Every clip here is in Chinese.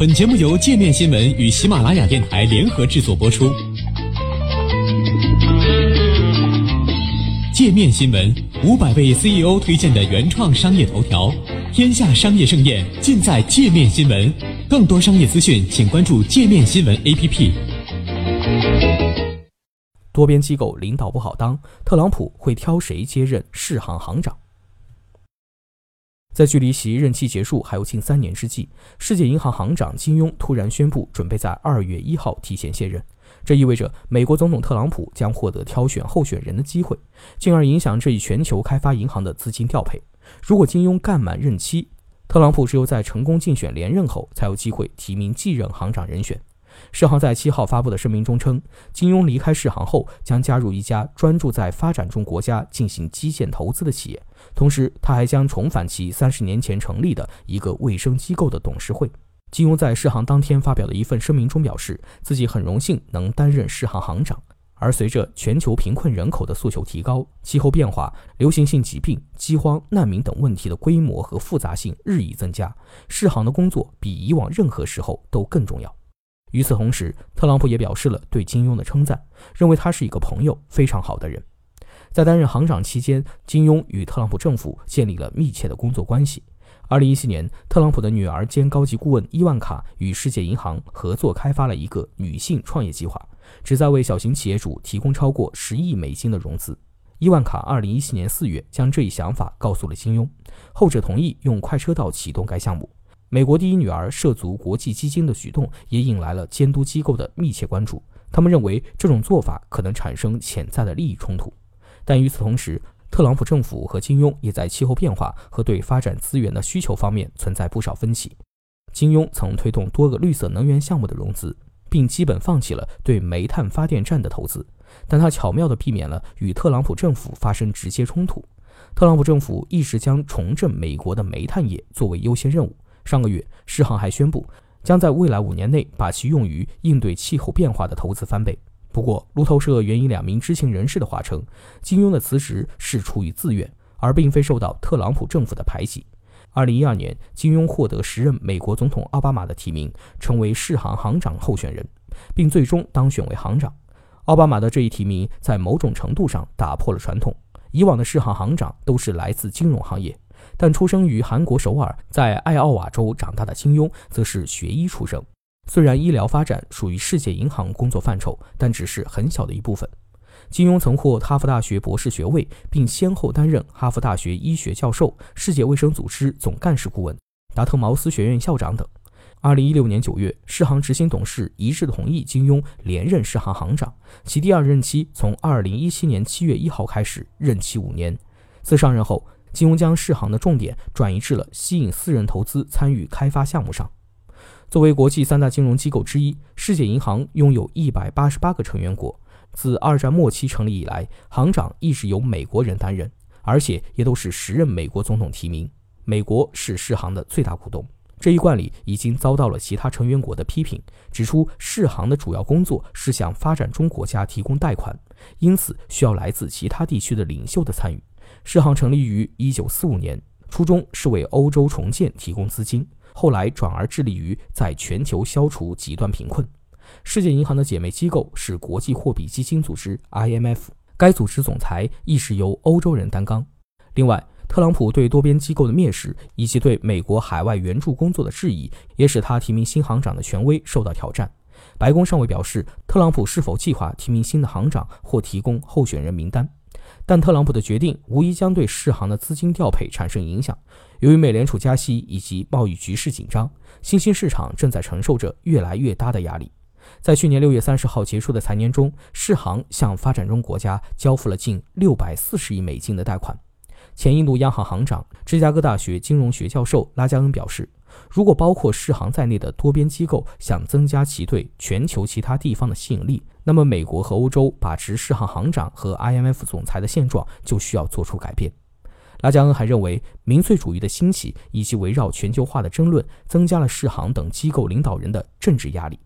本节目由界面新闻与喜马拉雅电台联合制作播出。界面新闻五百位 CEO 推荐的原创商业头条，天下商业盛宴尽在界面新闻。更多商业资讯，请关注界面新闻 APP。多边机构领导不好当，特朗普会挑谁接任世行行长？在距离其任期结束还有近三年之际，世界银行行长金庸突然宣布准备在二月一号提前卸任。这意味着美国总统特朗普将获得挑选候选人的机会，进而影响这一全球开发银行的资金调配。如果金庸干满任期，特朗普只有在成功竞选连任后，才有机会提名继任行长人选。世行在七号发布的声明中称，金庸离开世行后将加入一家专注在发展中国家进行基建投资的企业，同时他还将重返其三十年前成立的一个卫生机构的董事会。金庸在世行当天发表的一份声明中表示，自己很荣幸能担任世行行长。而随着全球贫困人口的诉求提高，气候变化、流行性疾病、饥荒、难民等问题的规模和复杂性日益增加，世行的工作比以往任何时候都更重要。与此同时，特朗普也表示了对金庸的称赞，认为他是一个朋友，非常好的人。在担任行长期间，金庸与特朗普政府建立了密切的工作关系。二零一七年，特朗普的女儿兼高级顾问伊万卡与世界银行合作开发了一个女性创业计划，旨在为小型企业主提供超过十亿美金的融资。伊万卡二零一七年四月将这一想法告诉了金庸，后者同意用快车道启动该项目。美国第一女儿涉足国际基金的举动也引来了监督机构的密切关注。他们认为这种做法可能产生潜在的利益冲突。但与此同时，特朗普政府和金庸也在气候变化和对发展资源的需求方面存在不少分歧。金庸曾推动多个绿色能源项目的融资，并基本放弃了对煤炭发电站的投资，但他巧妙地避免了与特朗普政府发生直接冲突。特朗普政府一直将重振美国的煤炭业作为优先任务。上个月，世行还宣布，将在未来五年内把其用于应对气候变化的投资翻倍。不过，路透社援引两名知情人士的话称，金庸的辞职是出于自愿，而并非受到特朗普政府的排挤。二零一二年，金庸获得时任美国总统奥巴马的提名，成为世行行长候选人，并最终当选为行长。奥巴马的这一提名在某种程度上打破了传统，以往的世行行长都是来自金融行业。但出生于韩国首尔，在爱奥瓦州长大的金庸，则是学医出身。虽然医疗发展属于世界银行工作范畴，但只是很小的一部分。金庸曾获哈佛大学博士学位，并先后担任哈佛大学医学教授、世界卫生组织总干事顾问、达特茅斯学院校长等。二零一六年九月，世行执行董事一致同意金庸连任世行行长，其第二任期从二零一七年七月一号开始，任期五年。自上任后，金融将世行的重点转移至了吸引私人投资参与开发项目上。作为国际三大金融机构之一，世界银行拥有一百八十八个成员国。自二战末期成立以来，行长一直由美国人担任，而且也都是时任美国总统提名。美国是世行的最大股东，这一惯例已经遭到了其他成员国的批评，指出世行的主要工作是向发展中国家提供贷款，因此需要来自其他地区的领袖的参与。世行成立于一九四五年，初衷是为欧洲重建提供资金，后来转而致力于在全球消除极端贫困。世界银行的姐妹机构是国际货币基金组织 （IMF），该组织总裁亦是由欧洲人担纲。另外，特朗普对多边机构的蔑视以及对美国海外援助工作的质疑，也使他提名新行长的权威受到挑战。白宫尚未表示特朗普是否计划提名新的行长或提供候选人名单。但特朗普的决定无疑将对世行的资金调配产生影响。由于美联储加息以及贸易局势紧张，新兴市场正在承受着越来越大的压力。在去年六月三十号结束的财年中，世行向发展中国家交付了近六百四十亿美金的贷款。前印度央行行长、芝加哥大学金融学教授拉加恩表示。如果包括世行在内的多边机构想增加其对全球其他地方的吸引力，那么美国和欧洲把持世行行长和 IMF 总裁的现状就需要做出改变。拉加恩还认为，民粹主义的兴起以及围绕全球化的争论，增加了世行等机构领导人的政治压力。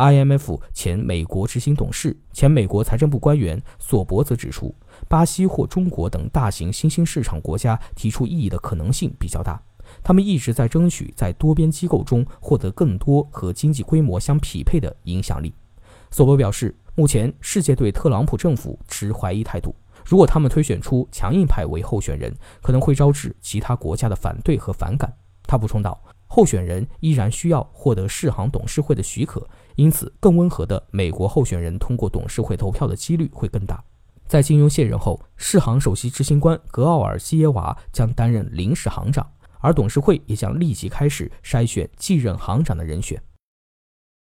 IMF 前美国执行董事、前美国财政部官员索伯则指出，巴西或中国等大型新兴市场国家提出异议的可能性比较大。他们一直在争取在多边机构中获得更多和经济规模相匹配的影响力。索博表示，目前世界对特朗普政府持怀疑态度。如果他们推选出强硬派为候选人，可能会招致其他国家的反对和反感。他补充道，候选人依然需要获得世行董事会的许可，因此更温和的美国候选人通过董事会投票的几率会更大。在金庸卸任后，世行首席执行官格奥尔基耶娃将担任临时行长，而董事会也将立即开始筛选继任行长的人选。